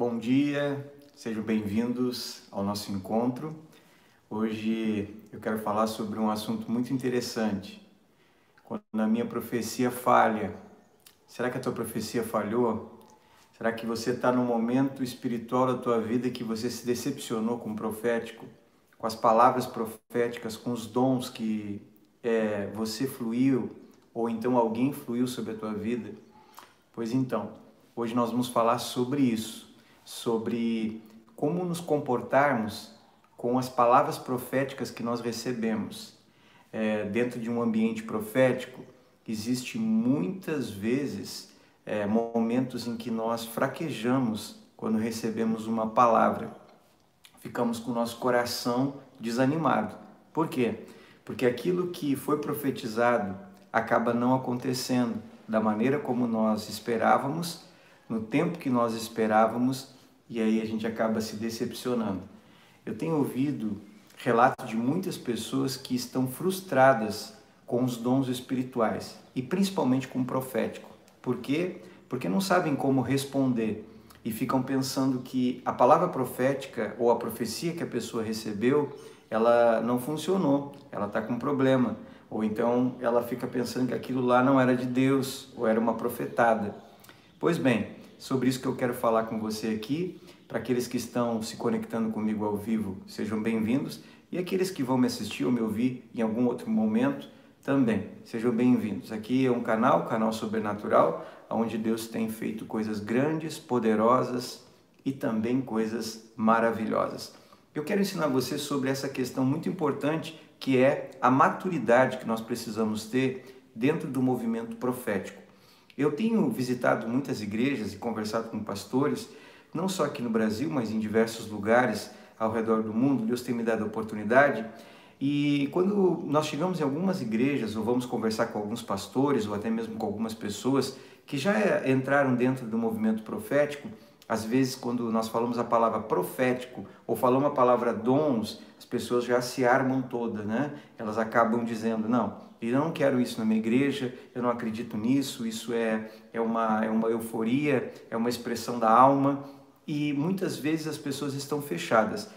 Bom dia, sejam bem-vindos ao nosso encontro. Hoje eu quero falar sobre um assunto muito interessante. Quando a minha profecia falha, será que a tua profecia falhou? Será que você está no momento espiritual da tua vida que você se decepcionou com o profético, com as palavras proféticas, com os dons que é, você fluiu ou então alguém fluiu sobre a tua vida? Pois então, hoje nós vamos falar sobre isso sobre como nos comportarmos com as palavras proféticas que nós recebemos. É, dentro de um ambiente profético, existe muitas vezes é, momentos em que nós fraquejamos quando recebemos uma palavra. Ficamos com o nosso coração desanimado. Por quê? Porque aquilo que foi profetizado acaba não acontecendo da maneira como nós esperávamos no tempo que nós esperávamos e aí a gente acaba se decepcionando. Eu tenho ouvido relatos de muitas pessoas que estão frustradas com os dons espirituais e principalmente com o profético. Por quê? Porque não sabem como responder e ficam pensando que a palavra profética ou a profecia que a pessoa recebeu, ela não funcionou, ela está com problema. Ou então ela fica pensando que aquilo lá não era de Deus ou era uma profetada. Pois bem, sobre isso que eu quero falar com você aqui. Para aqueles que estão se conectando comigo ao vivo, sejam bem-vindos. E aqueles que vão me assistir ou me ouvir em algum outro momento, também sejam bem-vindos. Aqui é um canal, canal Sobrenatural, onde Deus tem feito coisas grandes, poderosas e também coisas maravilhosas. Eu quero ensinar você sobre essa questão muito importante que é a maturidade que nós precisamos ter dentro do movimento profético. Eu tenho visitado muitas igrejas e conversado com pastores, não só aqui no Brasil, mas em diversos lugares ao redor do mundo. Deus tem me dado a oportunidade. E quando nós chegamos em algumas igrejas, ou vamos conversar com alguns pastores, ou até mesmo com algumas pessoas que já entraram dentro do movimento profético, às vezes, quando nós falamos a palavra profético ou falamos a palavra dons, as pessoas já se armam todas, né? Elas acabam dizendo: não, eu não quero isso na minha igreja, eu não acredito nisso, isso é, é, uma, é uma euforia, é uma expressão da alma. E muitas vezes as pessoas estão fechadas.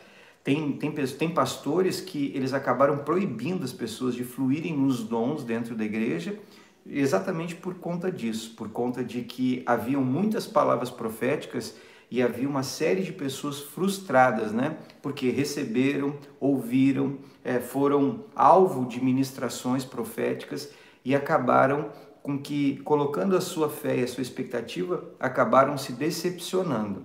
Tem, tem, tem pastores que eles acabaram proibindo as pessoas de fluírem nos dons dentro da igreja, exatamente por conta disso, por conta de que haviam muitas palavras proféticas e havia uma série de pessoas frustradas, né? Porque receberam, ouviram, é, foram alvo de ministrações proféticas e acabaram com que, colocando a sua fé e a sua expectativa, acabaram se decepcionando,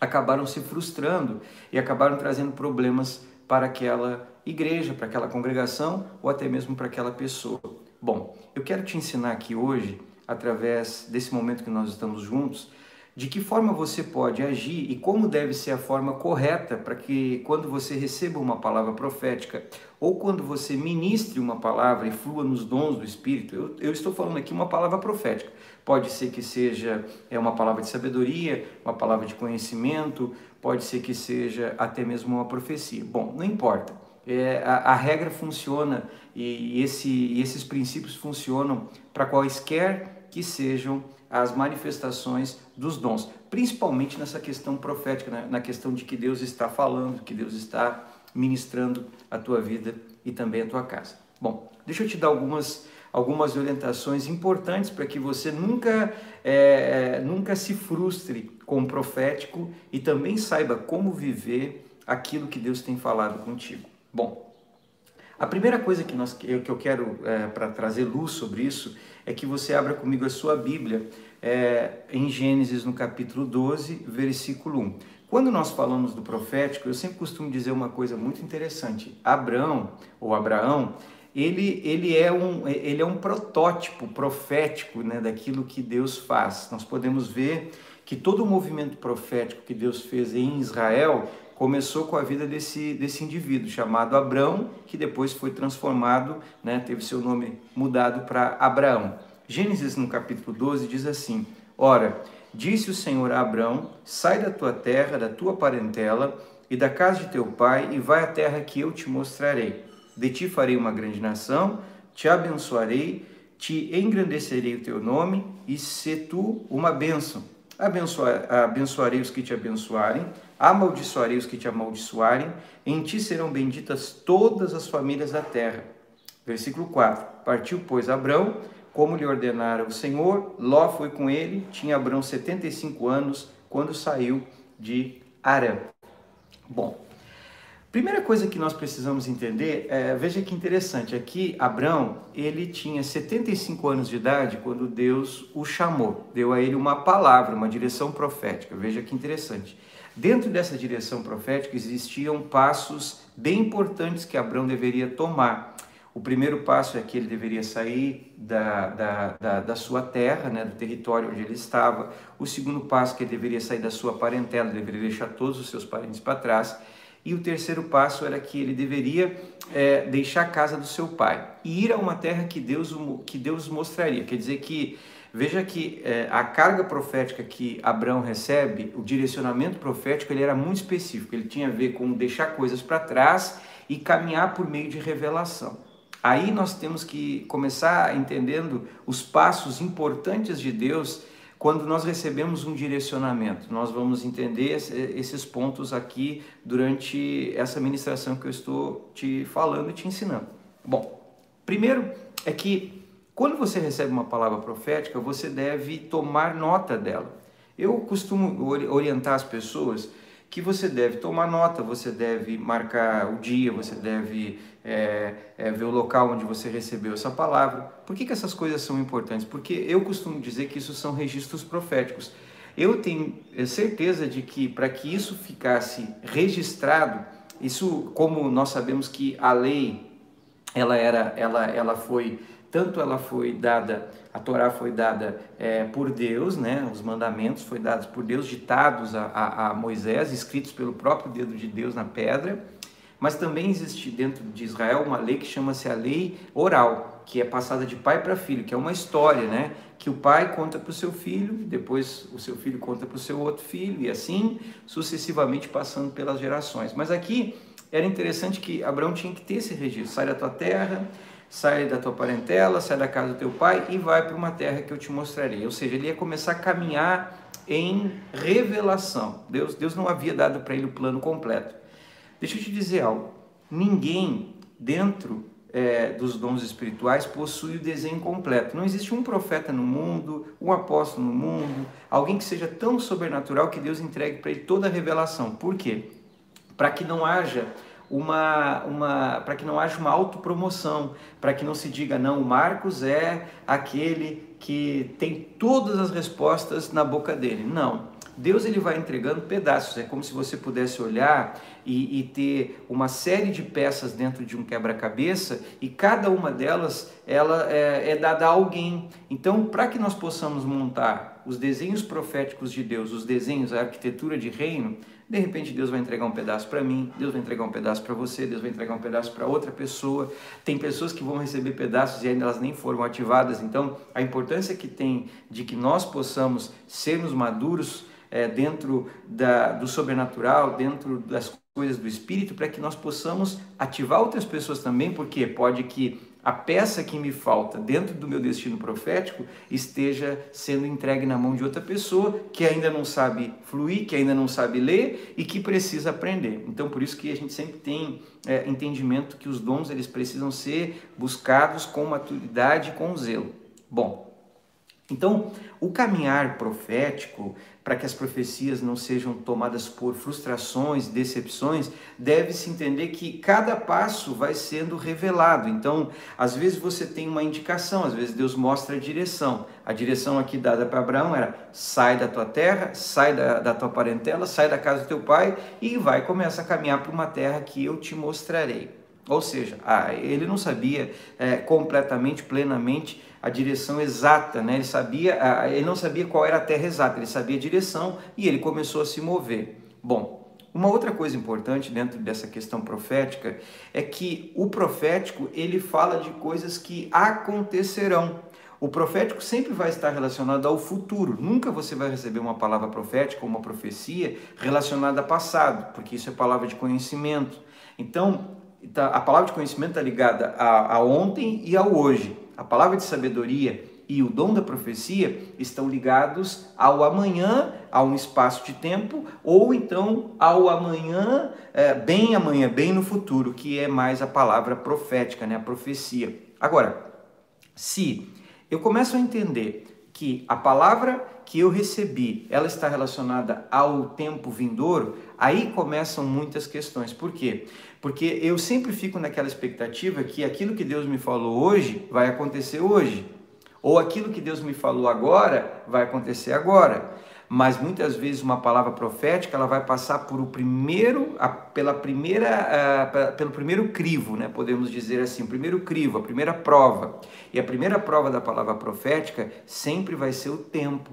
acabaram se frustrando e acabaram trazendo problemas para aquela igreja, para aquela congregação ou até mesmo para aquela pessoa. Bom, eu quero te ensinar aqui hoje, através desse momento que nós estamos juntos, de que forma você pode agir e como deve ser a forma correta para que quando você receba uma palavra profética ou quando você ministre uma palavra e flua nos dons do Espírito, eu, eu estou falando aqui uma palavra profética. Pode ser que seja é uma palavra de sabedoria, uma palavra de conhecimento, pode ser que seja até mesmo uma profecia. Bom, não importa. É, a, a, regra funciona e, esse, e esses princípios funcionam para quaisquer que sejam as manifestações dos dons, principalmente nessa questão profética, né? na questão de que Deus está falando, que Deus está ministrando a tua vida e também a tua casa. Bom, deixa eu te dar algumas, algumas orientações importantes para que você nunca, é, nunca se frustre com o profético e também saiba como viver aquilo que Deus tem falado contigo. Bom, a primeira coisa que, nós, que eu quero é, para trazer luz sobre isso é que você abra comigo a sua Bíblia é, em Gênesis, no capítulo 12, versículo 1. Quando nós falamos do profético, eu sempre costumo dizer uma coisa muito interessante. Abraão, ou Abraão, ele, ele, é, um, ele é um protótipo profético né, daquilo que Deus faz. Nós podemos ver que todo o movimento profético que Deus fez em Israel começou com a vida desse, desse indivíduo chamado Abrão, que depois foi transformado, né, teve seu nome mudado para Abraão. Gênesis no capítulo 12 diz assim: Ora, disse o Senhor a Abrão: Sai da tua terra, da tua parentela e da casa de teu pai, e vai à terra que eu te mostrarei. De ti farei uma grande nação, te abençoarei, te engrandecerei o teu nome, e se tu uma bênção. abençoarei os que te abençoarem, amaldiçoarei os que te amaldiçoarem, em ti serão benditas todas as famílias da terra. Versículo 4: Partiu, pois, Abrão, como lhe ordenara o Senhor, Ló foi com ele, tinha Abrão 75 anos quando saiu de Arã. Bom, Primeira coisa que nós precisamos entender, é, veja que interessante, aqui Abraão, ele tinha 75 anos de idade quando Deus o chamou, deu a ele uma palavra, uma direção profética, veja que interessante. Dentro dessa direção profética existiam passos bem importantes que Abraão deveria tomar. O primeiro passo é que ele deveria sair da, da, da, da, sua terra, né, do território onde ele estava. O segundo passo é que ele deveria sair da sua parentela, deveria deixar todos os seus parentes para trás. E o terceiro passo era que ele deveria é, deixar a casa do seu pai e ir a uma terra que Deus, que Deus mostraria. Quer dizer que, veja que é, a carga profética que Abraão recebe, o direcionamento profético, ele era muito específico. Ele tinha a ver com deixar coisas para trás e caminhar por meio de revelação. Aí nós temos que começar entendendo os passos importantes de Deus quando nós recebemos um direcionamento, nós vamos entender esses pontos aqui durante essa ministração que eu estou te falando e te ensinando. Bom, primeiro é que quando você recebe uma palavra profética, você deve tomar nota dela. Eu costumo orientar as pessoas que você deve tomar nota, você deve marcar o dia, você deve é, é, ver o local onde você recebeu essa palavra. Por que, que essas coisas são importantes? Porque eu costumo dizer que isso são registros proféticos. Eu tenho é, certeza de que para que isso ficasse registrado, isso, como nós sabemos que a lei, ela era, ela, ela foi tanto ela foi dada, a Torá foi dada é, por Deus, né? os mandamentos foram dados por Deus, ditados a, a, a, Moisés, escritos pelo próprio dedo de Deus na pedra, mas também existe dentro de Israel uma lei que chama-se a lei oral, que é passada de pai para filho, que é uma história, né? que o pai conta para o seu filho, depois o seu filho conta para o seu outro filho, e assim sucessivamente passando pelas gerações. Mas aqui era interessante que Abraão tinha que ter esse registro, sai da tua terra, sai da tua parentela, sai da casa do teu pai e vai para uma terra que eu te mostrarei. Ou seja, ele ia começar a caminhar em revelação. Deus, Deus não havia dado para ele o plano completo. Deixa eu te dizer algo. Ninguém dentro é, dos dons espirituais possui o desenho completo. Não existe um profeta no mundo, um apóstolo no mundo, alguém que seja tão sobrenatural que Deus entregue para ele toda a revelação. Por quê? Para que não haja uma, uma para que não haja uma autopromoção, para que não se diga, não, o Marcos é aquele que tem todas as respostas na boca dele. Não. Deus ele vai entregando pedaços, é como se você pudesse olhar e, e ter uma série de peças dentro de um quebra-cabeça e cada uma delas ela é, é dada a alguém. Então, para que nós possamos montar os desenhos proféticos de Deus, os desenhos, a arquitetura de reino, de repente Deus vai entregar um pedaço para mim, Deus vai entregar um pedaço para você, Deus vai entregar um pedaço para outra pessoa. Tem pessoas que vão receber pedaços e ainda elas nem foram ativadas. Então, a importância que tem de que nós possamos sermos maduros é, dentro da, do sobrenatural, dentro das coisas do espírito, para que nós possamos ativar outras pessoas também, porque pode que a peça que me falta dentro do meu destino profético esteja sendo entregue na mão de outra pessoa que ainda não sabe fluir, que ainda não sabe ler e que precisa aprender. Então, por isso que a gente sempre tem é, entendimento que os dons eles precisam ser buscados com maturidade com zelo. Bom, então, o caminhar profético, para que as profecias não sejam tomadas por frustrações, decepções, deve-se entender que cada passo vai sendo revelado. Então, às vezes você tem uma indicação, às vezes Deus mostra a direção. A direção aqui dada para Abraão era: sai da tua terra, sai da, da tua parentela, sai da casa do teu pai e vai começar a caminhar para uma terra que eu te mostrarei. Ou seja, ah, ele não sabia é, completamente, plenamente a direção exata, né? Ele sabia, ele não sabia qual era a terra exata, ele sabia a direção e ele começou a se mover. Bom, uma outra coisa importante dentro dessa questão profética é que o profético ele fala de coisas que acontecerão. O profético sempre vai estar relacionado ao futuro. Nunca você vai receber uma palavra profética ou uma profecia relacionada a passado, porque isso é palavra de conhecimento. Então, tá, a palavra de conhecimento está ligada a, a ontem e ao hoje. A palavra de sabedoria e o dom da profecia estão ligados ao amanhã, a um espaço de tempo, ou então ao amanhã, é, bem amanhã, bem no futuro, que é mais a palavra profética, né? a profecia. Agora, se eu começo a entender que a palavra que eu recebi, ela está relacionada ao tempo vindouro, aí começam muitas questões. Por quê? Porque eu sempre fico naquela expectativa que aquilo que Deus me falou hoje vai acontecer hoje, ou aquilo que Deus me falou agora vai acontecer agora mas muitas vezes uma palavra profética ela vai passar por o primeiro, a, pela primeira, a, pelo primeiro crivo, né? podemos dizer assim, o primeiro crivo, a primeira prova. E a primeira prova da palavra profética sempre vai ser o tempo.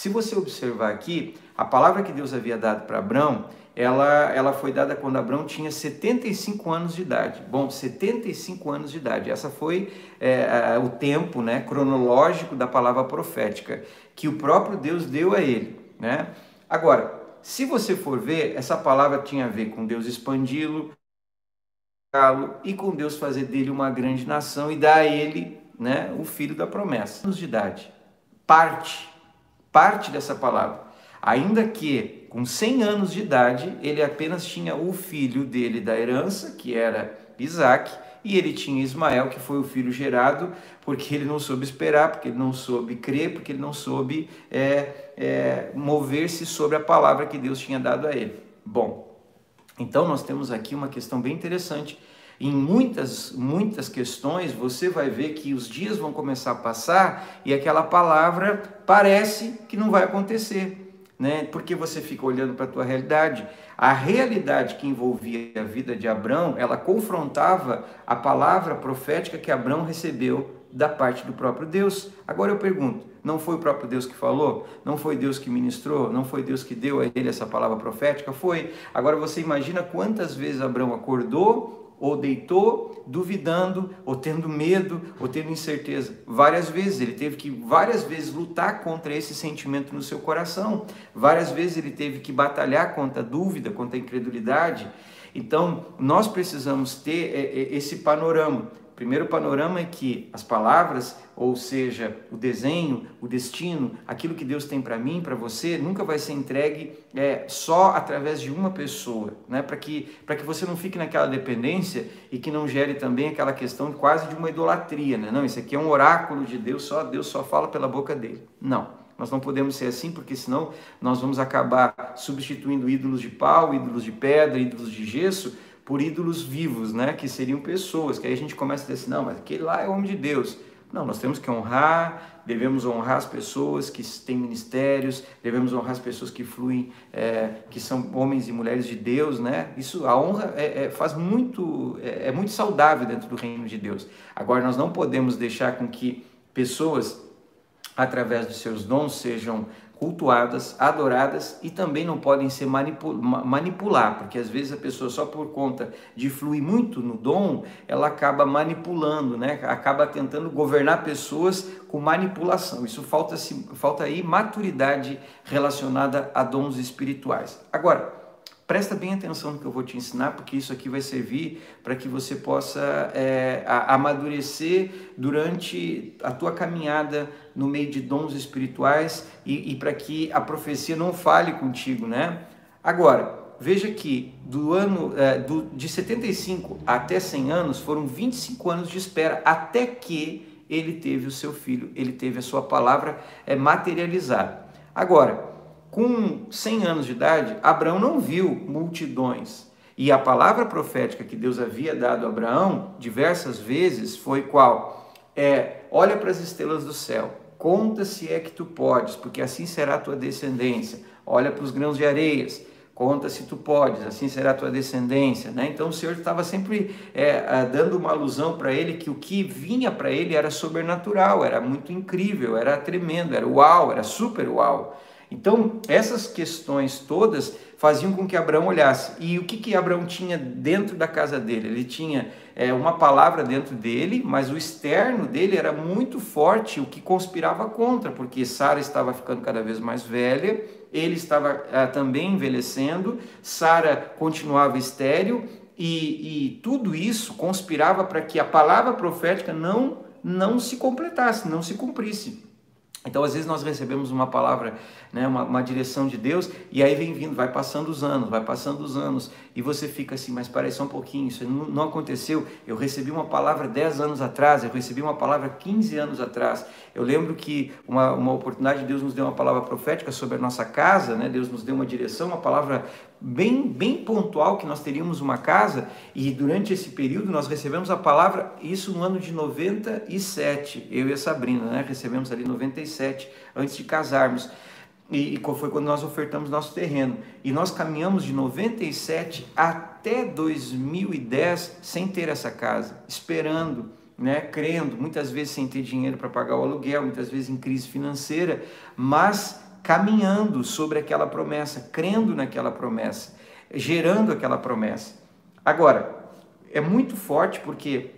Se você observar aqui, a palavra que Deus havia dado para Abraão, ela, ela foi dada quando Abraão tinha 75 anos de idade. Bom, 75 anos de idade. Essa foi é, o tempo né, cronológico da palavra profética que o próprio Deus deu a ele. Né? Agora, se você for ver, essa palavra tinha a ver com Deus expandi-lo e com Deus fazer dele uma grande nação e dar a ele né, o filho da promessa. Anos de idade. Parte, parte dessa palavra. Ainda que com 100 anos de idade, ele apenas tinha o filho dele da herança, que era Isaac, e ele tinha Ismael, que foi o filho gerado, porque ele não soube esperar, porque ele não soube crer, porque ele não soube é, é, mover-se sobre a palavra que Deus tinha dado a ele. Bom, então nós temos aqui uma questão bem interessante. Em muitas, muitas questões você vai ver que os dias vão começar a passar e aquela palavra parece que não vai acontecer né? Porque você fica olhando para a tua realidade. A realidade que envolvia a vida de Abraão, ela confrontava a palavra profética que Abraão recebeu da parte do próprio Deus. Agora eu pergunto, não foi o próprio Deus que falou? Não foi Deus que ministrou? Não foi Deus que deu a ele essa palavra profética? Foi. Agora você imagina quantas vezes Abraão acordou ou deitou duvidando, ou tendo medo, ou tendo incerteza. Várias vezes ele teve que várias vezes lutar contra esse sentimento no seu coração. Várias vezes ele teve que batalhar contra a dúvida, contra a incredulidade. Então, nós precisamos ter é, é, esse panorama. Primeiro panorama é que as palavras, ou seja, o desenho, o destino, aquilo que Deus tem para mim, para você, nunca vai ser entregue é, só através de uma pessoa, né? Para que que você não fique naquela dependência e que não gere também aquela questão quase de uma idolatria, né? Não, isso aqui é um oráculo de Deus, só Deus só fala pela boca dele. Não. Nós não podemos ser assim, porque senão nós vamos acabar substituindo ídolos de pau, ídolos de pedra, ídolos de gesso por ídolos vivos, né? Que seriam pessoas, que aí a gente começa a dizer assim, não, mas aquele lá é homem de Deus. Não, nós temos que honrar, devemos honrar as pessoas que têm ministérios, devemos honrar as pessoas que fluem, é, que são homens e mulheres de Deus, né? Isso, a honra é, é, faz muito, é, é muito saudável dentro do reino de Deus. Agora, nós não podemos deixar com que pessoas, através de seus dons, sejam cultuadas, adoradas e também não podem ser manipular, porque às vezes a pessoa só por conta de fluir muito no dom, ela acaba manipulando, né? Acaba tentando governar pessoas com manipulação. Isso falta falta aí maturidade relacionada a dons espirituais. Agora, Presta bem atenção no que eu vou te ensinar, porque isso aqui vai servir para que você possa é, amadurecer durante a tua caminhada no meio de dons espirituais e, e para que a profecia não fale contigo, né? Agora, veja que do ano é, do, de 75 até 100 anos foram 25 anos de espera até que ele teve o seu filho, ele teve a sua palavra é, materializada. Agora, com 100 anos de idade, Abraão não viu multidões. E a palavra profética que Deus havia dado a Abraão diversas vezes foi qual? É, olha para as estrelas do céu, conta se é que tu podes, porque assim será a tua descendência. Olha para os grãos de areias, conta se tu podes, assim será a tua descendência. Né? Então o Senhor estava sempre é, dando uma alusão para ele que o que vinha para ele era sobrenatural, era muito incrível, era tremendo, era uau, era super uau. Então, essas questões todas faziam com que Abraão olhasse. E o que, que Abraão tinha dentro da casa dele? Ele tinha é, uma palavra dentro dele, mas o externo dele era muito forte, o que conspirava contra, porque Sara estava ficando cada vez mais velha, ele estava é, também envelhecendo, Sara continuava estéril, e, e tudo isso conspirava para que a palavra profética não não se completasse, não se cumprisse. Então, às vezes, nós recebemos uma palavra, né, uma, uma, direção de Deus, e aí vem vindo, vai passando os anos, vai passando os anos, e você fica assim, mas parece um pouquinho, isso não, não, aconteceu. Eu recebi uma palavra 10 anos atrás, eu recebi uma palavra 15 anos atrás. Eu lembro que uma, uma oportunidade, Deus nos deu uma palavra profética sobre a nossa casa, né? Deus nos deu uma direção, uma palavra bem, bem pontual que nós teríamos uma casa, e durante esse período nós recebemos a palavra, isso no ano de 97, eu e a Sabrina, né? Recebemos ali 97, antes de casarmos. E, e foi quando nós ofertamos nosso terreno. E nós caminhamos de 97 até 2010 sem ter essa casa, esperando, né, crendo, muitas vezes sem ter dinheiro para pagar o aluguel, muitas vezes em crise financeira, mas caminhando sobre aquela promessa, crendo naquela promessa, gerando aquela promessa. Agora, é muito forte porque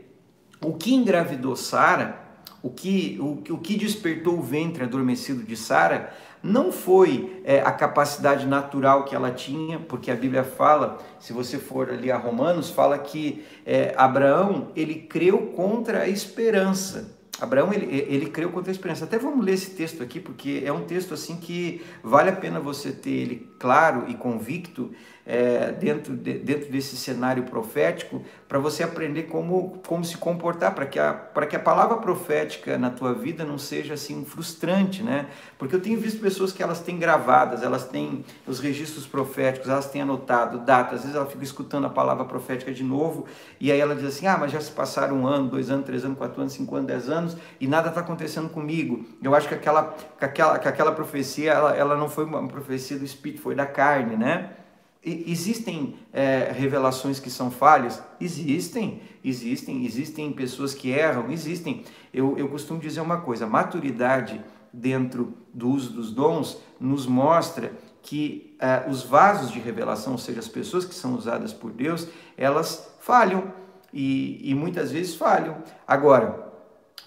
o que engravidou Sara, o que, o, o que despertou o ventre adormecido de Sara, não foi é, a capacidade natural que ela tinha, porque a Bíblia fala, se você for ali a Romanos, fala que é, Abraão ele creu contra a esperança. Abraão ele, ele creu contra a esperança. Até vamos ler esse texto aqui, porque é um texto assim que vale a pena você ter ele claro e convicto é, dentro, de, dentro desse cenário profético, para você aprender como, como se comportar, para que, a, que a palavra profética na tua vida não seja assim frustrante, né? Porque eu tenho visto pessoas que elas têm gravadas, elas têm os registros proféticos, elas têm anotado datas, às vezes ela fica escutando a palavra profética de novo, e aí ela diz assim: ah, mas já se passaram um ano, dois anos, três anos, quatro anos, cinco anos, dez anos, e nada está acontecendo comigo. Eu acho que aquela, que aquela, que aquela profecia, ela, ela não foi uma profecia do Espírito, foi da carne, né? Existem é, revelações que são falhas? Existem, existem, existem pessoas que erram, existem. Eu, eu costumo dizer uma coisa: maturidade dentro do uso dos dons nos mostra que é, os vasos de revelação, ou seja, as pessoas que são usadas por Deus, elas falham e, e muitas vezes falham. Agora,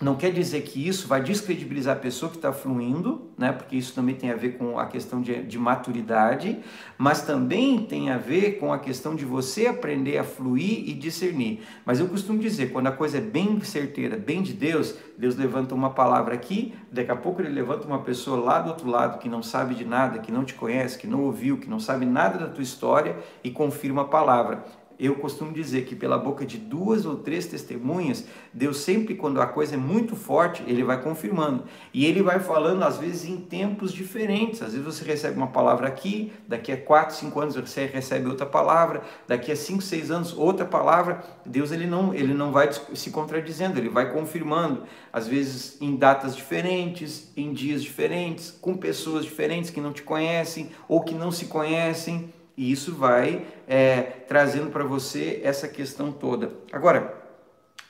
não quer dizer que isso vai descredibilizar a pessoa que está fluindo, né? porque isso também tem a ver com a questão de, de, maturidade, mas também tem a ver com a questão de você aprender a fluir e discernir. Mas eu costumo dizer, quando a coisa é bem certeira, bem de Deus, Deus levanta uma palavra aqui, daqui a pouco ele levanta uma pessoa lá do outro lado que não sabe de nada, que não te conhece, que não ouviu, que não sabe nada da tua história e confirma a palavra eu costumo dizer que pela boca de duas ou três testemunhas, Deus sempre, quando a coisa é muito forte, ele vai confirmando. E ele vai falando, às vezes, em tempos diferentes. Às vezes você recebe uma palavra aqui, daqui a quatro, cinco anos você recebe outra palavra, daqui a cinco, seis anos outra palavra. Deus ele não, ele não vai se contradizendo, ele vai confirmando. Às vezes em datas diferentes, em dias diferentes, com pessoas diferentes que não te conhecem ou que não se conhecem. E isso vai é, trazendo para você essa questão toda. Agora,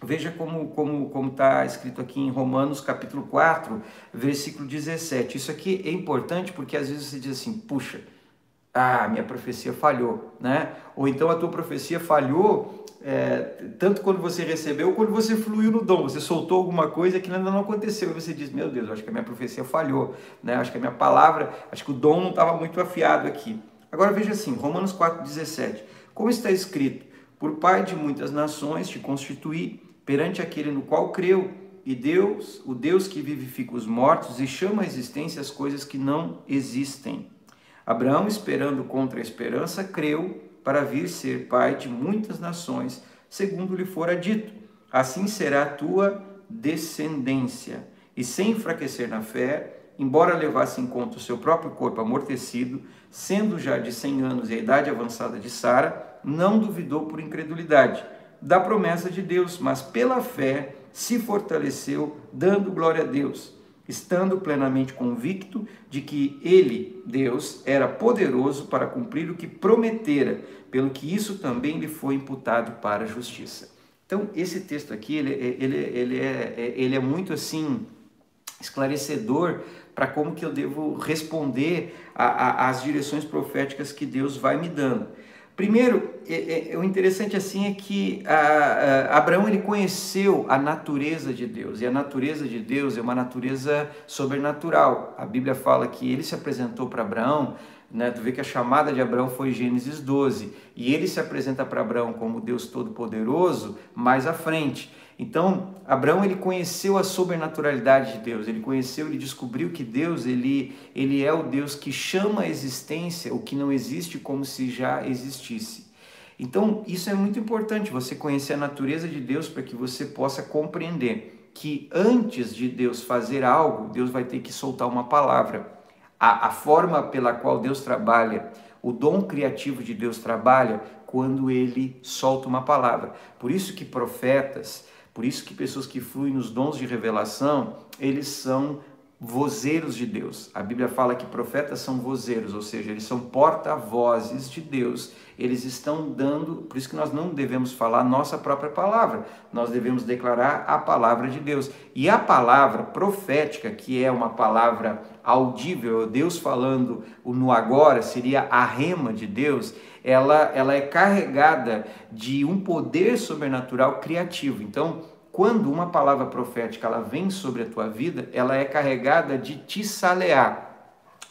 veja como como como está escrito aqui em Romanos capítulo 4, versículo 17. Isso aqui é importante porque às vezes você diz assim, puxa, ah, minha profecia falhou, né? Ou então a tua profecia falhou é, tanto quando você recebeu, quando você fluiu no dom, você soltou alguma coisa que ainda não aconteceu, e você diz, meu Deus, acho que a minha profecia falhou, né? acho que a minha palavra, acho que o dom não estava muito afiado aqui. Agora veja assim, Romanos 4,17. Como está escrito, por pai de muitas nações te constituí perante aquele no qual creu, e Deus, o Deus que vivifica os mortos e chama à existência as coisas que não existem. Abraão, esperando contra a esperança, creu para vir ser pai de muitas nações, segundo lhe fora dito: assim será a tua descendência. E sem enfraquecer na fé, embora levasse em conta o seu próprio corpo amortecido, sendo já de 100 anos e a idade avançada de Sara, não duvidou por incredulidade da promessa de Deus, mas pela fé se fortaleceu, dando glória a Deus, estando plenamente convicto de que ele, Deus, era poderoso para cumprir o que prometera, pelo que isso também lhe foi imputado para a justiça. Então, esse texto aqui, ele, ele, ele, é, ele é muito assim esclarecedor para como que eu devo responder às direções proféticas que Deus vai me dando. Primeiro, é, é, o interessante assim é que a, a, Abraão ele conheceu a natureza de Deus e a natureza de Deus é uma natureza sobrenatural. A Bíblia fala que ele se apresentou para Abraão Né? Tu vê que a chamada de Abraão foi Gênesis 12 e ele se apresenta para Abraão como Deus Todo-Poderoso mais à frente. Então, Abraão ele conheceu a sobrenaturalidade de Deus, ele conheceu, ele descobriu que Deus ele, ele é o Deus que chama a existência o que não existe como se já existisse. Então, isso é muito importante, você conhecer a natureza de Deus para que você possa compreender que antes de Deus fazer algo, Deus vai ter que soltar uma palavra. A, a forma pela qual Deus trabalha, o dom criativo de Deus trabalha quando ele solta uma palavra. Por isso que profetas, por isso que pessoas que fluem nos dons de revelação, eles são vozeiros de Deus. A Bíblia fala que profetas são vozeiros, ou seja, eles são porta-vozes de Deus. Eles estão dando, por isso que nós não devemos falar nossa própria palavra, nós devemos declarar a palavra de Deus. E a palavra profética, que é uma palavra audível, Deus falando no agora, seria a rema de Deus, ela, ela é carregada de um poder sobrenatural criativo. Então, quando uma palavra profética ela vem sobre a tua vida, ela é carregada de tissalear.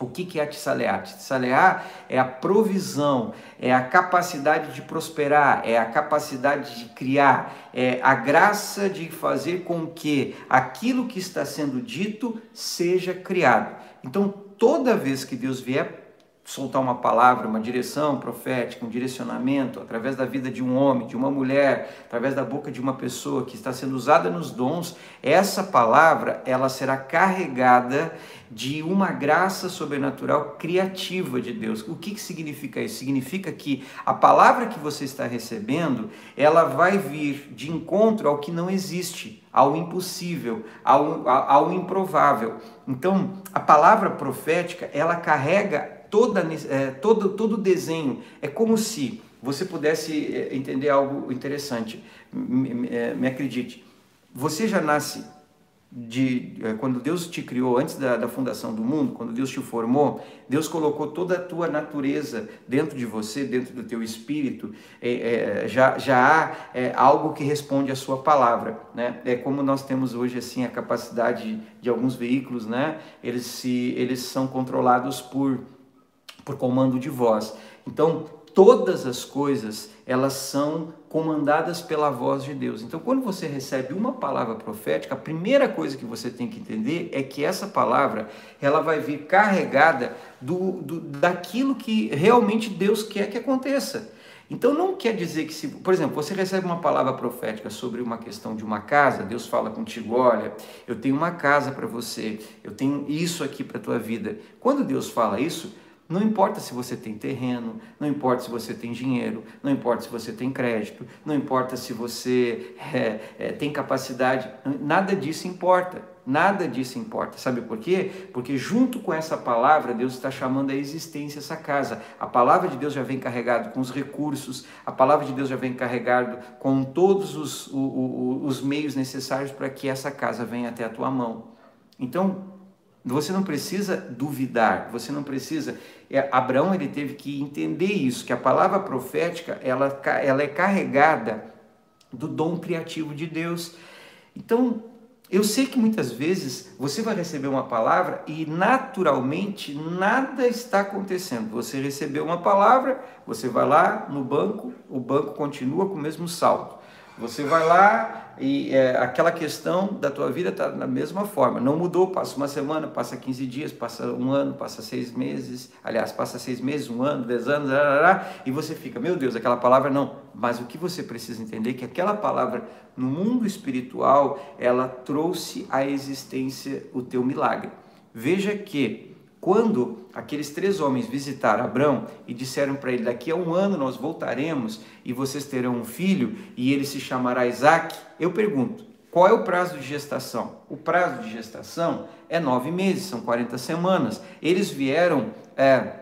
O que, é tissalear? Tissalear é a provisão, é a capacidade de prosperar, é a capacidade de criar, é a graça de fazer com que aquilo que está sendo dito seja criado. Então, toda vez que Deus vier soltar uma palavra, uma direção profética, um direcionamento através da vida de um homem, de uma mulher, através da boca de uma pessoa que está sendo usada nos dons, essa palavra ela será carregada de uma graça sobrenatural criativa de Deus. O que, que significa isso? Significa que a palavra que você está recebendo, ela vai vir de encontro ao que não existe, ao impossível, ao, ao improvável. Então, a palavra profética, ela carrega toda, é, todo, todo o desenho. É como se você pudesse é, entender algo interessante. Me, me, é, me acredite, você já nasce de é, quando Deus te criou antes da, da, fundação do mundo, quando Deus te formou, Deus colocou toda a tua natureza dentro de você, dentro do teu espírito, é, é, já, já há é, algo que responde à sua palavra, né? É como nós temos hoje assim a capacidade de alguns veículos, né? Eles se eles são controlados por por comando de voz. Então, todas as coisas, elas são comandadas pela voz de Deus. Então, quando você recebe uma palavra profética, a primeira coisa que você tem que entender é que essa palavra, ela vai vir carregada do, do daquilo que realmente Deus quer que aconteça. Então não quer dizer que se, por exemplo, você recebe uma palavra profética sobre uma questão de uma casa, Deus fala contigo, olha, eu tenho uma casa para você, eu tenho isso aqui para tua vida. Quando Deus fala isso, não importa se você tem terreno, não importa se você tem dinheiro, não importa se você tem crédito, não importa se você é, é, tem capacidade, nada disso importa. Nada disso importa. Sabe por quê? Porque junto com essa palavra, Deus está chamando a existência essa casa. A palavra de Deus já vem carregado com os recursos, a palavra de Deus já vem carregado com todos os, os, os meios necessários para que essa casa venha até a tua mão. Então, você não precisa duvidar, você não precisa. É, Abraão ele teve que entender isso, que a palavra profética ela, ela é carregada do dom criativo de Deus. Então, eu sei que muitas vezes você vai receber uma palavra e naturalmente nada está acontecendo. Você recebeu uma palavra, você vai lá no banco, o banco continua com o mesmo saldo. Você vai lá e é, aquela questão da tua vida está da mesma forma. Não mudou, passa uma semana, passa 15 dias, passa um ano, passa seis meses. Aliás, passa seis meses, um ano, dez anos, e você fica, meu Deus, aquela palavra não. Mas o que você precisa entender é que aquela palavra no mundo espiritual, ela trouxe à existência o teu milagre. Veja que quando aqueles três homens visitaram Abraão e disseram para ele: Daqui a um ano nós voltaremos e vocês terão um filho e ele se chamará Isaac, eu pergunto: qual é o prazo de gestação? O prazo de gestação é nove meses, são 40 semanas. Eles vieram, é,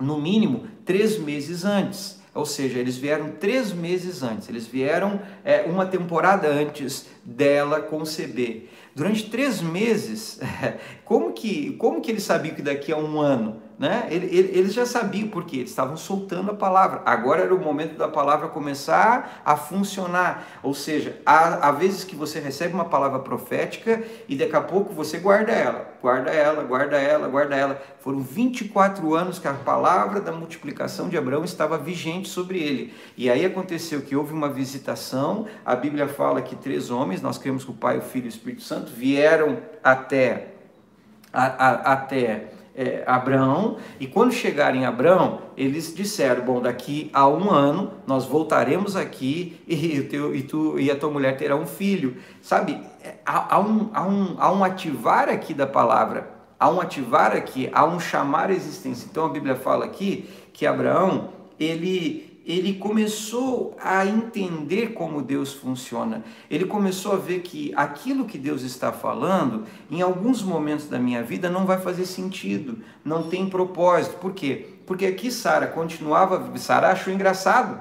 no mínimo, três meses antes. Ou seja, eles vieram três meses antes, eles vieram é, uma temporada antes dela conceber. Durante três meses, como que, como que ele sabia que daqui a um ano né? Eles já sabiam porque eles estavam soltando a palavra. Agora era o momento da palavra começar a funcionar. Ou seja, há, há vezes que você recebe uma palavra profética e daqui a pouco você guarda ela, guarda ela, guarda ela, guarda ela. Foram 24 anos que a palavra da multiplicação de Abraão estava vigente sobre ele. E aí aconteceu que houve uma visitação. A Bíblia fala que três homens, nós cremos que o Pai, o Filho e o Espírito Santo, vieram até a, a, até é, Abraão, e quando chegarem em Abraão, eles disseram: Bom, daqui a um ano nós voltaremos aqui e, teu, e, tu, e a tua mulher terá um filho. Sabe, é, há, há, um, há, um, há um ativar aqui da palavra, há um ativar aqui, há um chamar a existência. Então a Bíblia fala aqui que Abraão, ele ele começou a entender como Deus funciona. Ele começou a ver que aquilo que Deus está falando, em alguns momentos da minha vida, não vai fazer sentido, não tem propósito. Por quê? Porque aqui Sara continuava, Sara achou engraçado.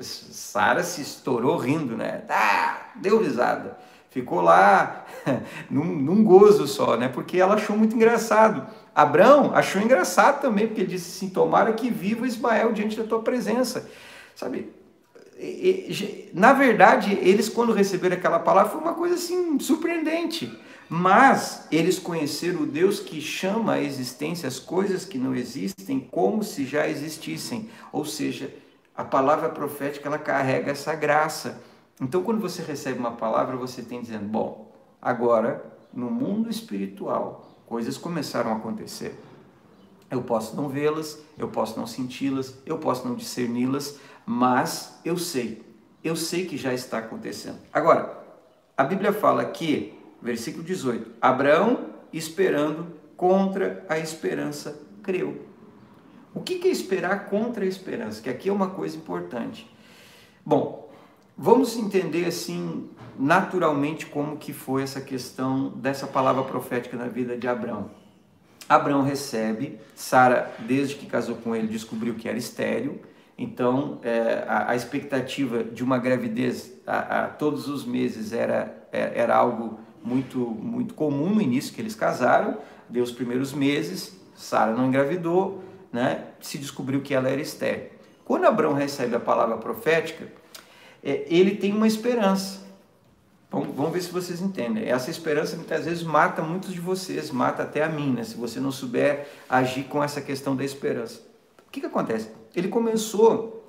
Sara se estourou rindo, né? Ah, deu risada. Ficou lá num, num gozo só, né? Porque ela achou muito engraçado. Abraão achou engraçado também, porque ele disse assim: Tomara que viva Ismael diante da tua presença. Sabe? Na verdade, eles, quando receberam aquela palavra, foi uma coisa assim surpreendente. Mas eles conheceram o Deus que chama à existência as coisas que não existem como se já existissem. Ou seja, a palavra profética ela carrega essa graça. Então, quando você recebe uma palavra, você tem dizendo: Bom, agora, no mundo espiritual, coisas começaram a acontecer. Eu posso não vê-las, eu posso não senti-las, eu posso não discerni-las, mas eu sei, eu sei que já está acontecendo. Agora, a Bíblia fala que, versículo 18: Abraão, esperando contra a esperança, creu. O que é esperar contra a esperança? Que aqui é uma coisa importante. Bom, vamos entender assim naturalmente como que foi essa questão dessa palavra profética na vida de Abraão. Abraão recebe, Sara, desde que casou com ele, descobriu que era estéril, então é, a, a, expectativa de uma gravidez a, a, todos os meses era, é, era algo muito, muito comum no início que eles casaram, deu os primeiros meses, Sara não engravidou, né, se descobriu que ela era estéril. Quando Abraão recebe a palavra profética, é, ele tem uma esperança, Vamos, vamos ver se vocês entendem. Essa esperança muitas vezes mata muitos de vocês, mata até a mim, né? se você não souber agir com essa questão da esperança. O que, que acontece? Ele começou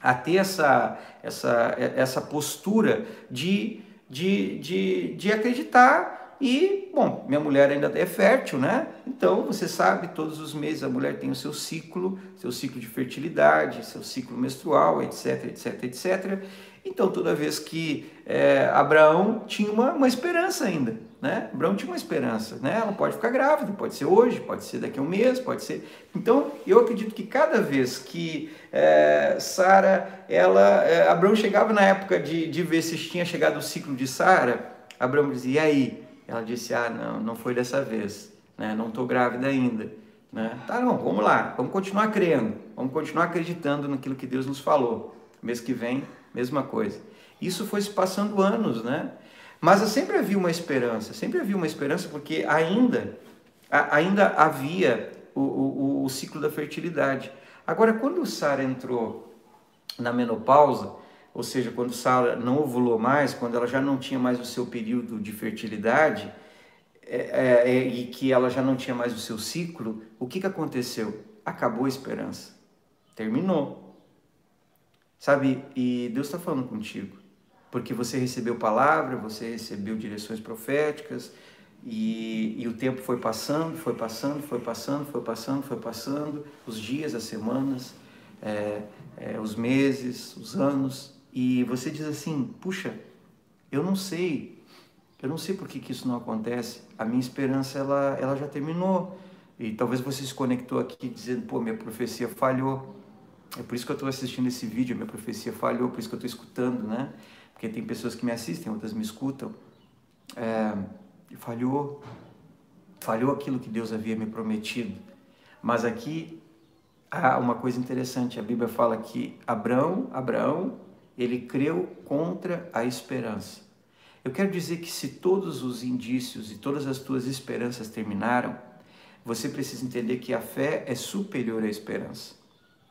a ter essa, essa, essa postura de, de, de, de acreditar e, bom, minha mulher ainda é fértil, né? Então, você sabe, todos os meses a mulher tem o seu ciclo, seu ciclo de fertilidade, seu ciclo menstrual, etc, etc, etc. Então, toda vez que é, Abraão tinha uma, uma esperança ainda, né? Abraão tinha uma esperança, né? Ela pode ficar grávida, pode ser hoje, pode ser daqui a um mês, pode ser. Então, eu acredito que cada vez que é, Sara, ela, é, Abraão chegava na época de, de ver se tinha chegado o ciclo de Sara, Abraão dizia, e aí? Ela disse, ah, não, não foi dessa vez, né? Não estou grávida ainda. Né? Tá, não, vamos lá, vamos continuar crendo, vamos continuar acreditando naquilo que Deus nos falou. Mês que vem mesma coisa. Isso foi se passando anos, né? Mas sempre havia uma esperança, sempre havia uma esperança porque ainda, ainda havia o, o, o ciclo da fertilidade. Agora, quando Sara entrou na menopausa, ou seja, quando Sara não ovulou mais, quando ela já não tinha mais o seu período de fertilidade é, é, é, e que ela já não tinha mais o seu ciclo, o que, que aconteceu? Acabou a esperança. Terminou. Sabe, e Deus está falando contigo, porque você recebeu palavra, você recebeu direções proféticas, e, e, o tempo foi passando, foi passando, foi passando, foi passando, foi passando, os dias, as semanas, é, é, os meses, os anos, e você diz assim: puxa, eu não sei, eu não sei por que, que isso não acontece, a minha esperança ela, ela já terminou, e talvez você se conectou aqui dizendo: pô, minha profecia falhou. É por isso que eu estou assistindo esse vídeo, minha profecia falhou, por isso que eu estou escutando, né? Porque tem pessoas que me assistem, outras me escutam. É, falhou, falhou aquilo que Deus havia me prometido. Mas aqui há uma coisa interessante, a Bíblia fala que Abraão, Abraão, ele creu contra a esperança. Eu quero dizer que se todos os indícios e todas as tuas esperanças terminaram, você precisa entender que a fé é superior à esperança.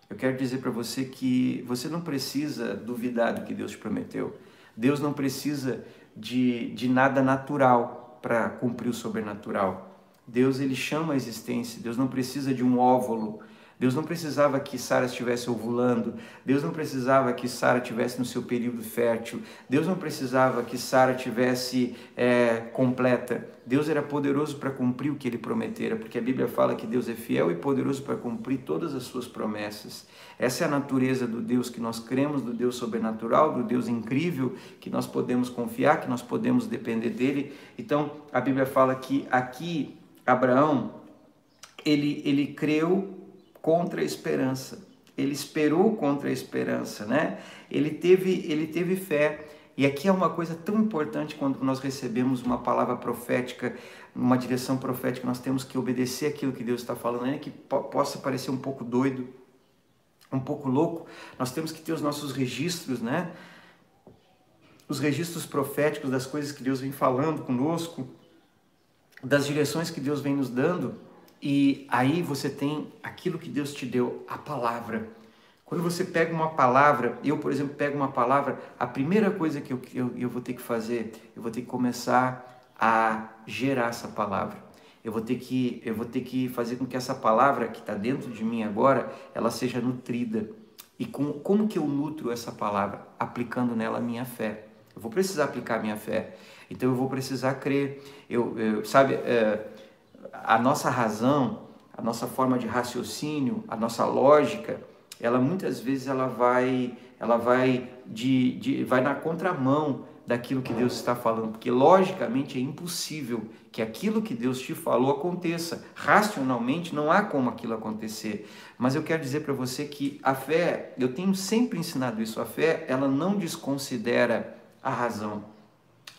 Eu quero dizer para você que você não precisa duvidar do que Deus te prometeu. Deus não precisa de, de nada natural para cumprir o sobrenatural. Deus ele chama a existência. Deus não precisa de um óvulo Deus não precisava que Sara estivesse ovulando, Deus não precisava que Sara estivesse no seu período fértil, Deus não precisava que Sara tivesse é, completa. Deus era poderoso para cumprir o que ele prometera, porque a Bíblia fala que Deus é fiel e poderoso para cumprir todas as suas promessas. Essa é a natureza do Deus que nós cremos, do Deus sobrenatural, do Deus incrível, que nós podemos confiar, que nós podemos depender dele. Então, a Bíblia fala que aqui Abraão ele, ele creu contra a esperança. Ele esperou contra a esperança, né? Ele teve, ele teve fé. E aqui é uma coisa tão importante quando nós recebemos uma palavra profética, uma direção profética, nós temos que obedecer aquilo que Deus está falando, ainda que possa parecer um pouco doido, um pouco louco. Nós temos que ter os nossos registros, né? Os registros proféticos das coisas que Deus vem falando conosco, das direções que Deus vem nos dando e aí você tem aquilo que Deus te deu, a palavra. Quando você pega uma palavra, eu, por exemplo, pego uma palavra, a primeira coisa que eu, eu, eu vou ter que fazer, eu vou ter que começar a gerar essa palavra. Eu vou ter que, eu vou ter que fazer com que essa palavra que está dentro de mim agora, ela seja nutrida. E com, como que eu nutro essa palavra? Aplicando nela a minha fé. Eu vou precisar aplicar a minha fé. Então eu vou precisar crer. Eu, eu sabe, é, a nossa razão, a nossa forma de raciocínio, a nossa lógica, ela muitas vezes ela vai, ela vai de, de vai na contramão daquilo que Deus está falando, porque logicamente é impossível que aquilo que Deus te falou aconteça. Racionalmente não há como aquilo acontecer. Mas eu quero dizer para você que a fé, eu tenho sempre ensinado isso, a fé, ela não desconsidera a razão.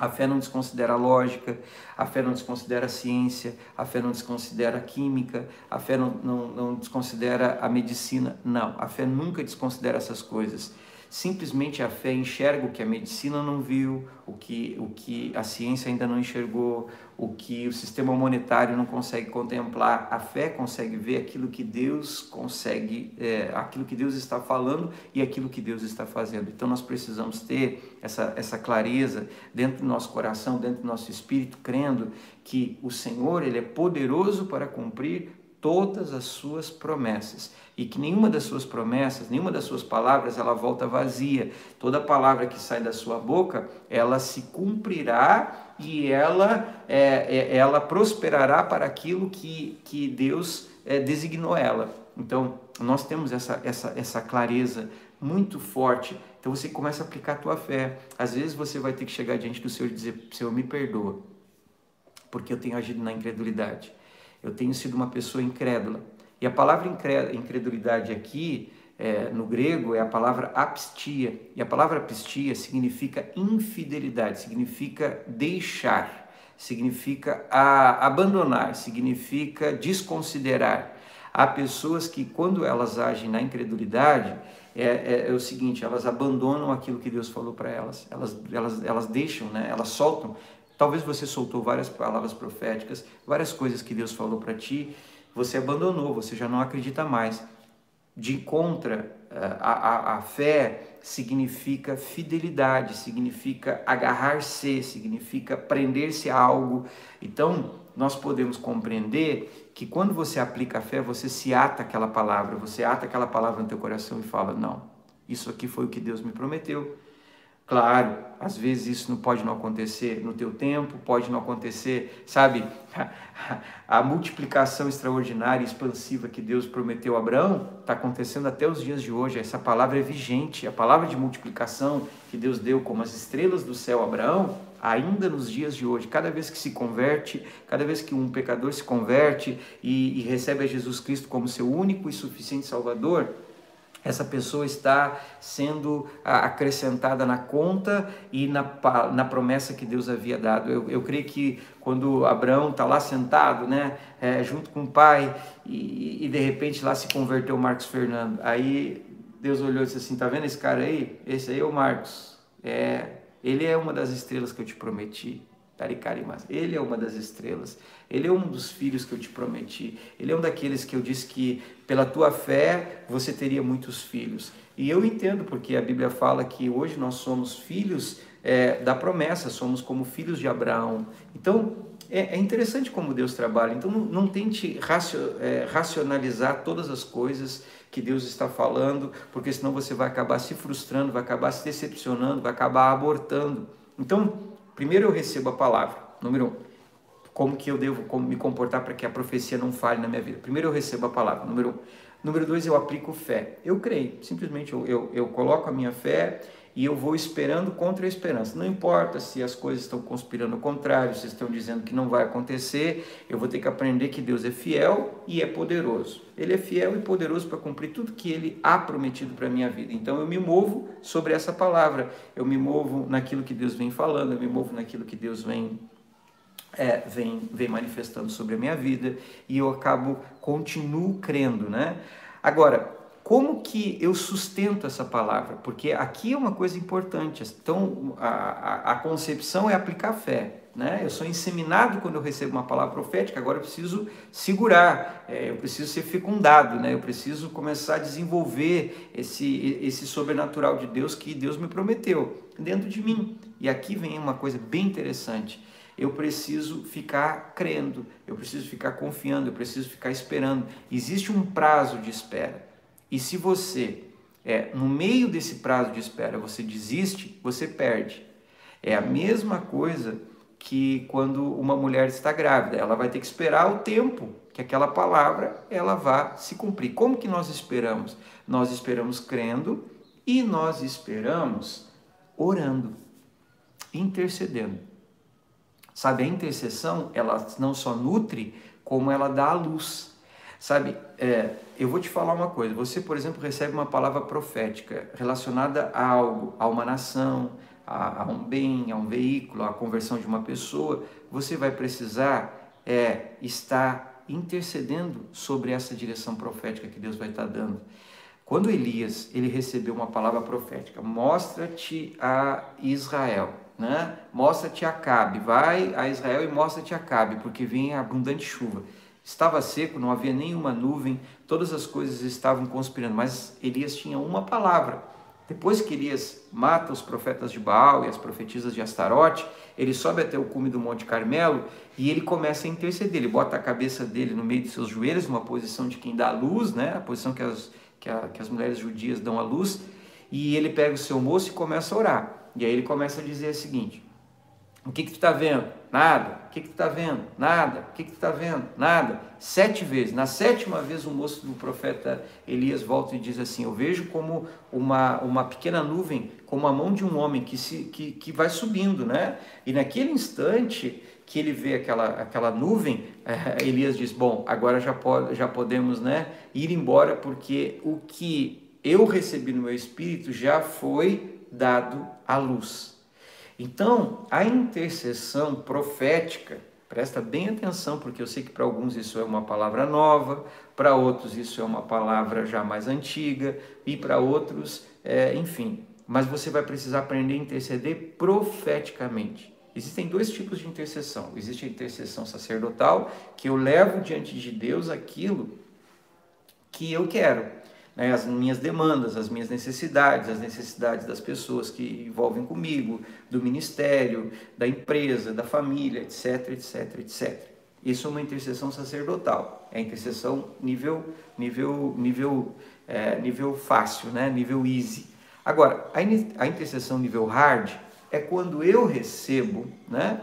A fé não desconsidera a lógica, a fé não desconsidera a ciência, a fé não desconsidera a química, a fé não, não, não desconsidera a medicina. Não, a fé nunca desconsidera essas coisas. Simplesmente a fé enxerga o que a medicina não viu, o que, o que a ciência ainda não enxergou, o que o sistema monetário não consegue contemplar. A fé consegue ver aquilo que Deus consegue, é, aquilo que Deus está falando e aquilo que Deus está fazendo. Então nós precisamos ter essa, essa clareza dentro do nosso coração, dentro do nosso espírito, crendo que o Senhor ele é poderoso para cumprir todas as suas promessas e que nenhuma das suas promessas, nenhuma das suas palavras, ela volta vazia. Toda palavra que sai da sua boca, ela se cumprirá e ela, é, é, ela prosperará para aquilo que, que Deus é, designou ela. Então, nós temos essa, essa, essa clareza muito forte. Então, você começa a aplicar a tua fé. Às vezes, você vai ter que chegar diante do Senhor e dizer, Senhor, me perdoa, porque eu tenho agido na incredulidade eu tenho sido uma pessoa incrédula. E a palavra incredulidade aqui, é, no grego, é a palavra apistia. E a palavra apistia significa infidelidade, significa deixar, significa a, abandonar, significa desconsiderar. Há pessoas que, quando elas agem na incredulidade, é, é, é, o seguinte, elas abandonam aquilo que Deus falou para elas, elas, elas, elas deixam, né? elas soltam Talvez você soltou várias palavras proféticas, várias coisas que Deus falou para ti, você abandonou, você já não acredita mais. De contra, eh, a, a, a fé significa fidelidade, significa agarrar-se, significa prender-se a algo. Então, nós podemos compreender que quando você aplica a fé, você se ata aquela palavra, você ata aquela palavra no teu coração e fala: Não, isso aqui foi o que Deus me prometeu, Claro, às vezes isso não pode não acontecer no teu tempo, pode não acontecer, sabe? A multiplicação extraordinária e expansiva que Deus prometeu a Abraão está acontecendo até os dias de hoje. Essa palavra é vigente. A palavra de multiplicação que Deus deu como as estrelas do céu a Abraão, ainda nos dias de hoje, cada vez que se converte, cada vez que um pecador se converte e, e recebe a Jesus Cristo como seu único e suficiente Salvador, essa pessoa está sendo acrescentada na conta e na, na promessa que Deus havia dado. Eu, eu creio que quando Abraão está lá sentado, né, é, junto com o pai, e, e, de repente lá se converteu Marcos Fernando, aí Deus olhou e disse assim: tá vendo esse cara aí? Esse aí é o Marcos. É, ele é uma das estrelas que eu te prometi. Ele é uma das estrelas. Ele é um dos filhos que eu te prometi. Ele é um daqueles que eu disse que pela tua fé você teria muitos filhos. E eu entendo porque a Bíblia fala que hoje nós somos filhos é, da promessa, somos como filhos de Abraão. Então, é, é interessante como Deus trabalha. Então, não, não tente racio, é, racionalizar todas as coisas que Deus está falando, porque senão você vai acabar se frustrando, vai acabar se decepcionando, vai acabar abortando. Então, primeiro eu recebo a palavra, número um. Como que eu devo me comportar para que a profecia não falhe na minha vida? Primeiro eu recebo a palavra, número um. Número dois, eu aplico fé. Eu creio, simplesmente eu, eu, eu coloco a minha fé e eu vou esperando contra a esperança. Não importa se as coisas estão conspirando ao contrário, se estão dizendo que não vai acontecer, eu vou ter que aprender que Deus é fiel e é poderoso. Ele é fiel e poderoso para cumprir tudo que ele há prometido para a minha vida. Então eu me movo sobre essa palavra, eu me movo naquilo que Deus vem falando, eu me movo naquilo que Deus vem é, vem, vem manifestando sobre a minha vida e eu acabo, continuo crendo, né? Agora, como que eu sustento essa palavra? Porque aqui é uma coisa importante. Então, a, a, a concepção é aplicar fé. Né? Eu sou inseminado quando eu recebo uma palavra profética, agora eu preciso segurar, é, eu preciso ser fecundado, né? eu preciso começar a desenvolver esse, esse sobrenatural de Deus que Deus me prometeu dentro de mim. E aqui vem uma coisa bem interessante. Eu preciso ficar crendo, eu preciso ficar confiando, eu preciso ficar esperando. Existe um prazo de espera. E se você, é, no meio desse prazo de espera, você desiste, você perde. É a mesma coisa que quando uma mulher está grávida, ela vai ter que esperar o tempo que aquela palavra ela vá se cumprir. Como que nós esperamos? Nós esperamos crendo e nós esperamos orando, intercedendo. Sabe, a intercessão, ela não só nutre, como ela dá a luz. Sabe, é, eu vou te falar uma coisa. Você, por exemplo, recebe uma palavra profética relacionada a algo, a uma nação, a, a um bem, a um veículo, a conversão de uma pessoa. Você vai precisar é, estar intercedendo sobre essa direção profética que Deus vai estar dando. Quando Elias ele recebeu uma palavra profética, mostra-te a Israel, né? Mostra-te a Cabe, vai a Israel e mostra-te a Cabe, porque vem abundante chuva. Estava seco, não havia nenhuma nuvem, todas as coisas estavam conspirando, mas Elias tinha uma palavra. Depois que Elias mata os profetas de Baal e as profetisas de Astarote, ele sobe até o cume do Monte Carmelo e ele começa a interceder. Ele bota a cabeça dele no meio de seus joelhos, uma posição de quem dá luz, né? a posição que as, que, a, que as mulheres judias dão à luz, e ele pega o seu moço e começa a orar. E aí ele começa a dizer o seguinte: o que, que tu está vendo? Nada. O que, que tu está vendo? Nada. O que, que tu está vendo? Nada. Sete vezes. Na sétima vez, o moço do profeta Elias volta e diz assim: Eu vejo como uma, uma pequena nuvem, como a mão de um homem que, se, que, que vai subindo, né? E naquele instante que ele vê aquela, aquela nuvem, é, Elias diz: Bom, agora já, pode, já podemos né, ir embora, porque o que eu recebi no meu espírito já foi dado à luz. Então, a intercessão profética, presta bem atenção, porque eu sei que para alguns isso é uma palavra nova, para outros isso é uma palavra já mais antiga, e para outros, é, enfim. Mas você vai precisar aprender a interceder profeticamente. Existem dois tipos de intercessão. Existe a intercessão sacerdotal, que eu levo diante de Deus aquilo que eu quero né, as minhas demandas, as minhas necessidades, as necessidades das pessoas que envolvem comigo, do ministério, da empresa, da família, etc, etc, etc. Isso é uma intercessão sacerdotal, é intercessão nível, nível, nível, é, nível fácil, né, nível easy. Agora, a, a intercessão nível hard é quando eu recebo, né,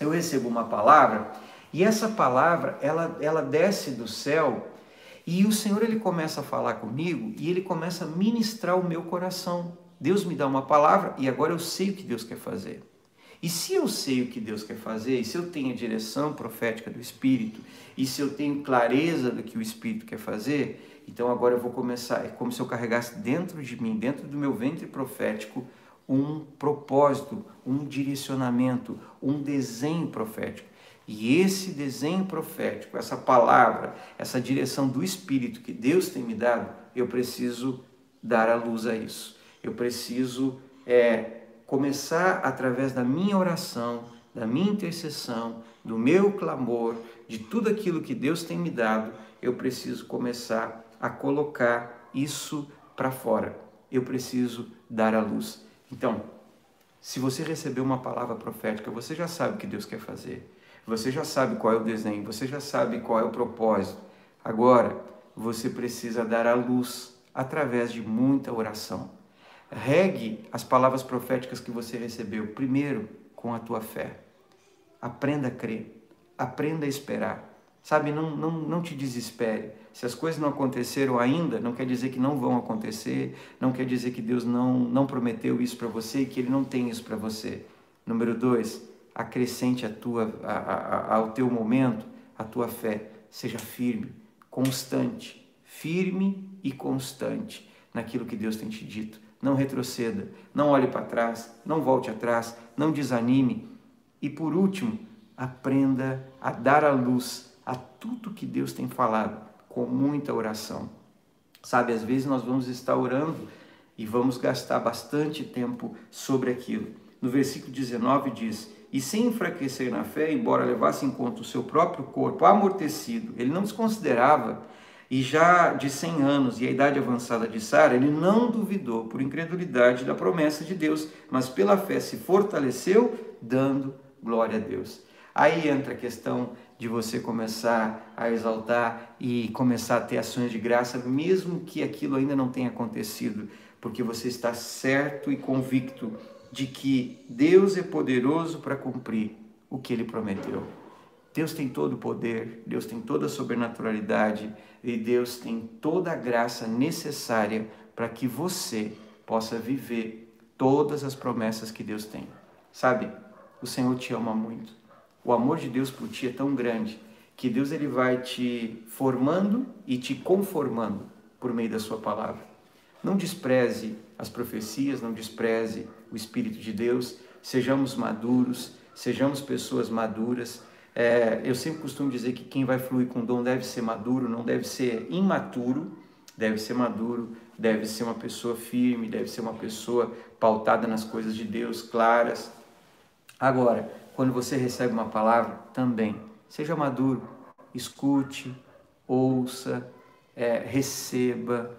eu recebo uma palavra e essa palavra ela, ela desce do céu e o Senhor ele começa a falar comigo e ele começa a ministrar o meu coração. Deus me dá uma palavra e agora eu sei o que Deus quer fazer. E se eu sei o que Deus quer fazer, e se eu tenho a direção profética do Espírito, e se eu tenho clareza do que o Espírito quer fazer, então agora eu vou começar, é como se eu carregasse dentro de mim, dentro do meu ventre profético, um propósito, um direcionamento, um desenho profético. E esse desenho profético, essa palavra, essa direção do Espírito que Deus tem me dado, eu preciso dar a luz a isso. Eu preciso é, começar através da minha oração da minha intercessão, do meu clamor, de tudo aquilo que Deus tem me dado, eu preciso começar a colocar isso para fora. Eu preciso dar a luz. Então, se você recebeu uma palavra profética, você já sabe o que Deus quer fazer. Você já sabe qual é o desenho, você já sabe qual é o propósito. Agora, você precisa dar a luz através de muita oração. Regue as palavras proféticas que você recebeu, primeiro com a tua fé. Aprenda a crer, aprenda a esperar. Sabe, não, não, não te desespere. Se as coisas não aconteceram ainda, não quer dizer que não vão acontecer, não quer dizer que Deus não, não prometeu isso para você e que Ele não tem isso para você. Número dois, acrescente a tua, a, a, ao teu momento a tua fé. Seja firme, constante, firme e constante naquilo que Deus tem te dito. Não retroceda, não olhe para trás, não volte atrás, não desanime. E por último, aprenda a dar a luz a tudo que Deus tem falado com muita oração. Sabe, às vezes nós vamos estar orando e vamos gastar bastante tempo sobre aquilo. No versículo 19 diz: E sem enfraquecer na fé, embora levasse em conta o seu próprio corpo amortecido, ele não desconsiderava, e já de 100 anos e a idade avançada de Sara, ele não duvidou por incredulidade da promessa de Deus, mas pela fé se fortaleceu, dando glória a Deus. Aí entra a questão de você começar a exaltar e começar a ter ações de graça, mesmo que aquilo ainda não tenha acontecido, porque você está certo e convicto de que Deus é poderoso para cumprir o que ele prometeu. Deus tem todo o poder, Deus tem toda a sobrenaturalidade e Deus tem toda a graça necessária para que você possa viver todas as promessas que Deus tem. Sabe, o Senhor te ama muito. O amor de Deus por ti é tão grande que Deus ele vai te formando e te conformando por meio da sua palavra. Não despreze as profecias, não despreze o Espírito de Deus. Sejamos maduros, sejamos pessoas maduras. É, eu sempre costumo dizer que quem vai fluir com dom deve ser maduro, não deve ser imaturo, deve ser maduro, deve ser uma pessoa firme, deve ser uma pessoa pautada nas coisas de Deus, claras. Agora, quando você recebe uma palavra, também seja maduro, escute, ouça, é, receba,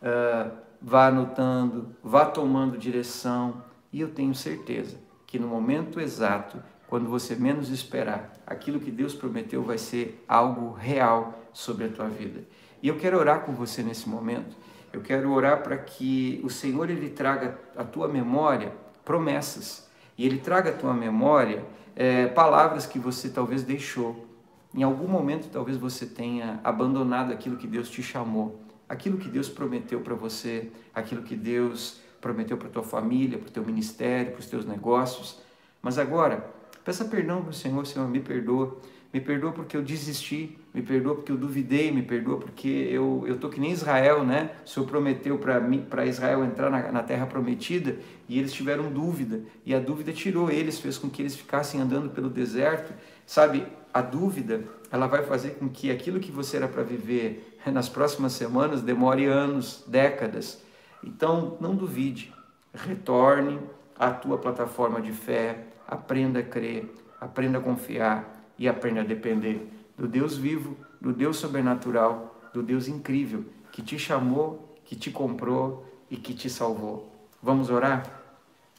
uh, vá anotando, vá tomando direção, e eu tenho certeza que no momento exato, quando você menos esperar, aquilo que Deus prometeu vai ser algo real sobre a tua vida. E eu quero orar com você nesse momento. Eu quero orar para que o Senhor ele traga à tua memória promessas e ele traga à tua memória é, palavras que você talvez deixou. Em algum momento, talvez você tenha abandonado aquilo que Deus te chamou, aquilo que Deus prometeu para você, aquilo que Deus prometeu para tua família, para o teu ministério, para os teus negócios. Mas agora, peça perdão para o Senhor, Senhor, me perdoa. Me perdoa porque eu desisti, me perdoa porque eu duvidei, me perdoa porque eu eu tô que nem Israel, né? O Senhor prometeu para mim, para Israel entrar na, na, terra prometida e eles tiveram dúvida e a dúvida tirou eles, fez com que eles ficassem andando pelo deserto. Sabe, a dúvida ela vai fazer com que aquilo que você era para viver nas próximas semanas demore anos, décadas. Então, não duvide, retorne à tua plataforma de fé, aprenda a crer, aprenda a confiar e aprenda a depender do Deus vivo, do Deus sobrenatural, do Deus incrível que te chamou, que te comprou e que te salvou. Vamos orar?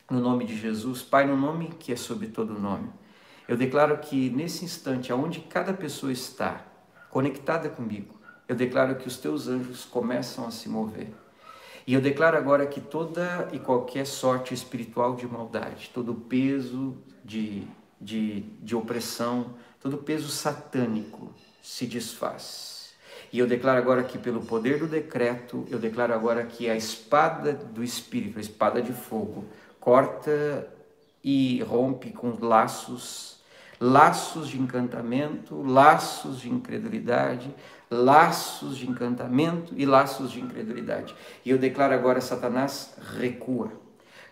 No nome de Jesus, Pai, no nome que é sobre todo nome. Eu declaro que nesse instante, aonde cada pessoa está conectada comigo, eu declaro que os teus anjos começam a se mover. E eu declaro agora que toda e qualquer sorte espiritual de maldade, todo peso de, de, de opressão, todo peso satânico se desfaz. E eu declaro agora que, pelo poder do decreto, eu declaro agora que a espada do Espírito, a espada de fogo, corta e rompe com laços, laços de encantamento, laços de incredulidade, laços de encantamento e laços de incredulidade. E eu declaro agora: Satanás recua,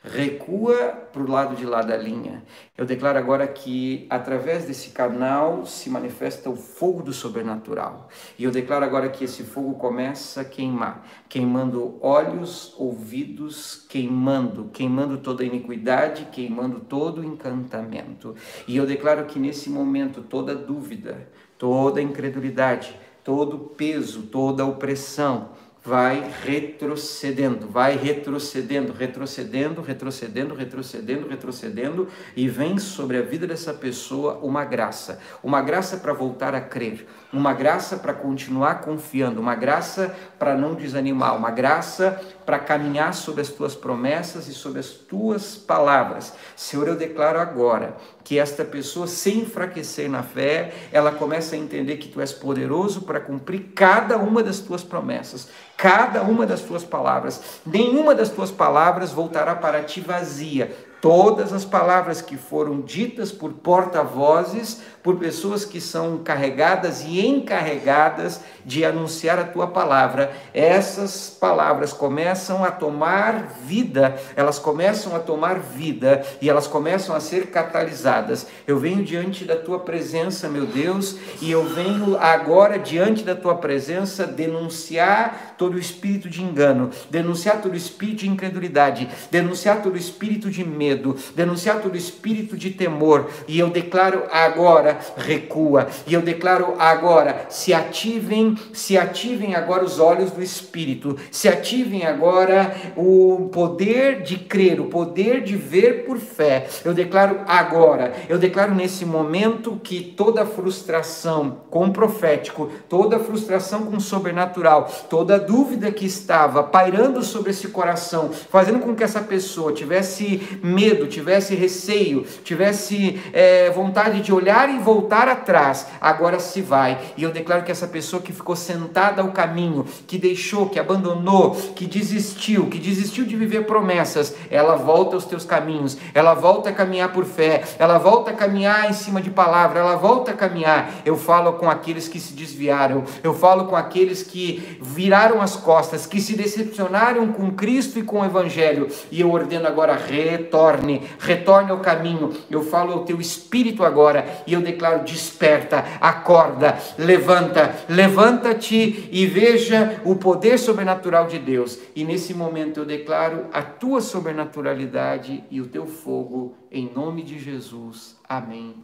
recua para o lado de lá da linha. Eu declaro agora que através desse canal se manifesta o fogo do sobrenatural. E eu declaro agora que esse fogo começa a queimar, queimando olhos, ouvidos, queimando, queimando toda iniquidade, queimando todo encantamento. E eu declaro que nesse momento toda dúvida, toda incredulidade, todo peso, toda opressão, vai retrocedendo, vai retrocedendo, retrocedendo, retrocedendo, retrocedendo, retrocedendo, e vem sobre a vida dessa pessoa uma graça, uma graça para voltar a crer, uma graça para continuar confiando, uma graça para não desanimar, uma graça para caminhar sobre as tuas promessas e sobre as tuas palavras. Senhor, eu declaro agora que esta pessoa, sem enfraquecer na fé, ela começa a entender que tu és poderoso para cumprir cada uma das tuas promessas, cada uma das tuas palavras. Nenhuma das tuas palavras voltará para ti vazia. Todas as palavras que foram ditas por porta-vozes por pessoas que são carregadas e encarregadas de anunciar a tua palavra. Essas palavras começam a tomar vida, elas começam a tomar vida e elas começam a ser catalisadas. Eu venho diante da tua presença, meu Deus, e eu venho agora diante da tua presença denunciar todo o espírito de engano, denunciar todo o espírito de incredulidade, denunciar todo o espírito de medo, denunciar todo o espírito de temor, e eu declaro agora recua. E eu declaro agora, se ativem, se ativem agora os olhos do Espírito, se ativem agora o poder de crer, o poder de ver por fé. Eu declaro agora, eu declaro nesse momento que toda frustração com o profético, toda frustração com o sobrenatural, toda dúvida que estava pairando sobre esse coração, fazendo com que essa pessoa tivesse medo, tivesse receio, tivesse é, vontade de olhar e voltar atrás, agora se vai. E eu declaro que essa pessoa que ficou sentada ao caminho, que deixou, que abandonou, que desistiu, que desistiu de viver promessas, ela volta aos teus caminhos, ela volta a caminhar por fé, ela volta a caminhar em cima de palavra, ela volta a caminhar. Eu falo com aqueles que se desviaram, eu falo com aqueles que viraram as costas, que se decepcionaram com Cristo e com o Evangelho, e eu ordeno agora: retorne, retorne ao caminho. Eu falo ao teu espírito agora, e eu declaro: desperta, acorda, levanta, levanta-te e veja o poder sobrenatural de Deus. E nesse momento eu declaro a tua sobrenaturalidade e o teu fogo, em nome de Jesus. Amém,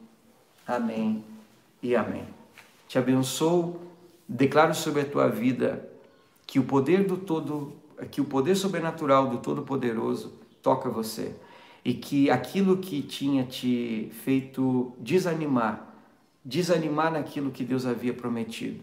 amém e amém. Te abençoo, declaro sobre a tua vida que o poder do todo, que o poder sobrenatural do Todo-Poderoso toca você e que aquilo que tinha te feito desanimar desanimar naquilo que Deus havia prometido.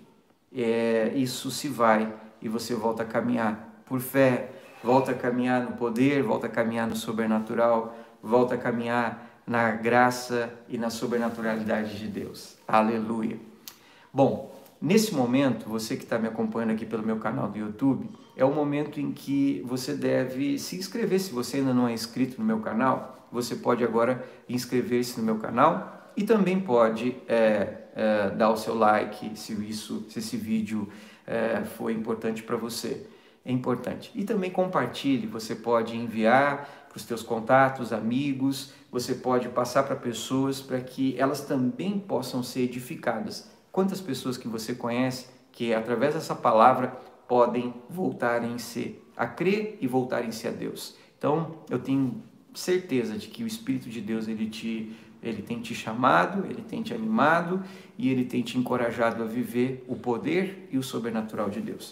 É, isso se vai e você volta a caminhar por fé, volta a caminhar no poder, volta a caminhar no sobrenatural, volta a caminhar na graça e na sobrenaturalidade de Deus. Aleluia. Bom, nesse momento, você que está me acompanhando aqui pelo meu canal do YouTube, é o momento em que você deve se inscrever. Se você ainda não é inscrito no meu canal, você pode agora inscrever-se no meu canal e também pode é, é, dar o seu like se isso, se esse vídeo é, foi importante para você. É importante. E também compartilhe. Você pode enviar para os teus contatos, amigos. Você pode passar para pessoas para que elas também possam ser edificadas. Quantas pessoas que você conhece que através dessa palavra podem voltarem-se a crer e voltarem-se a Deus. Então, eu tenho certeza de que o Espírito de Deus ele te ele tem te chamado, ele tem te animado e ele tem te encorajado a viver o poder e o sobrenatural de Deus.